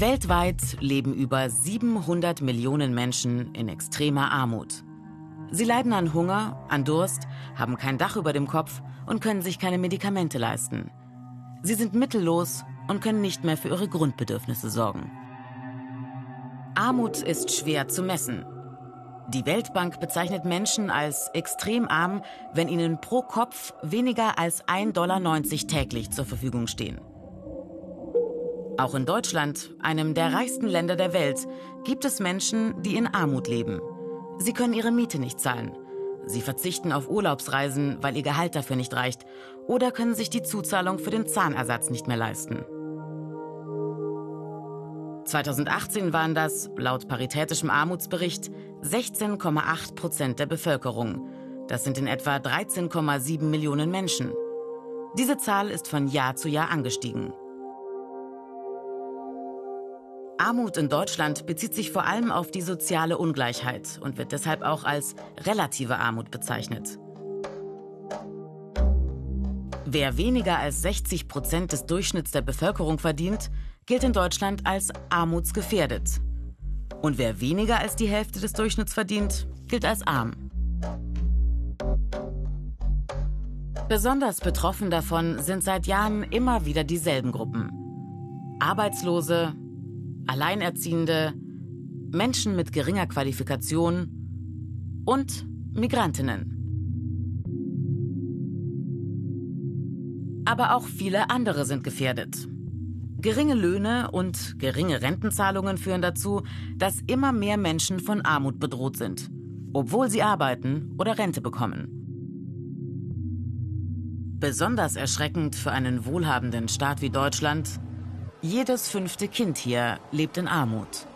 Weltweit leben über 700 Millionen Menschen in extremer Armut. Sie leiden an Hunger, an Durst, haben kein Dach über dem Kopf und können sich keine Medikamente leisten. Sie sind mittellos und können nicht mehr für ihre Grundbedürfnisse sorgen. Armut ist schwer zu messen. Die Weltbank bezeichnet Menschen als extrem arm, wenn ihnen pro Kopf weniger als 1,90 Dollar täglich zur Verfügung stehen. Auch in Deutschland, einem der reichsten Länder der Welt, gibt es Menschen, die in Armut leben. Sie können ihre Miete nicht zahlen. Sie verzichten auf Urlaubsreisen, weil ihr Gehalt dafür nicht reicht, oder können sich die Zuzahlung für den Zahnersatz nicht mehr leisten. 2018 waren das, laut Paritätischem Armutsbericht, 16,8 Prozent der Bevölkerung. Das sind in etwa 13,7 Millionen Menschen. Diese Zahl ist von Jahr zu Jahr angestiegen. Armut in Deutschland bezieht sich vor allem auf die soziale Ungleichheit und wird deshalb auch als relative Armut bezeichnet. Wer weniger als 60 Prozent des Durchschnitts der Bevölkerung verdient, gilt in Deutschland als armutsgefährdet. Und wer weniger als die Hälfte des Durchschnitts verdient, gilt als arm. Besonders betroffen davon sind seit Jahren immer wieder dieselben Gruppen. Arbeitslose, Alleinerziehende, Menschen mit geringer Qualifikation und Migrantinnen. Aber auch viele andere sind gefährdet. Geringe Löhne und geringe Rentenzahlungen führen dazu, dass immer mehr Menschen von Armut bedroht sind, obwohl sie arbeiten oder Rente bekommen. Besonders erschreckend für einen wohlhabenden Staat wie Deutschland jedes fünfte Kind hier lebt in Armut.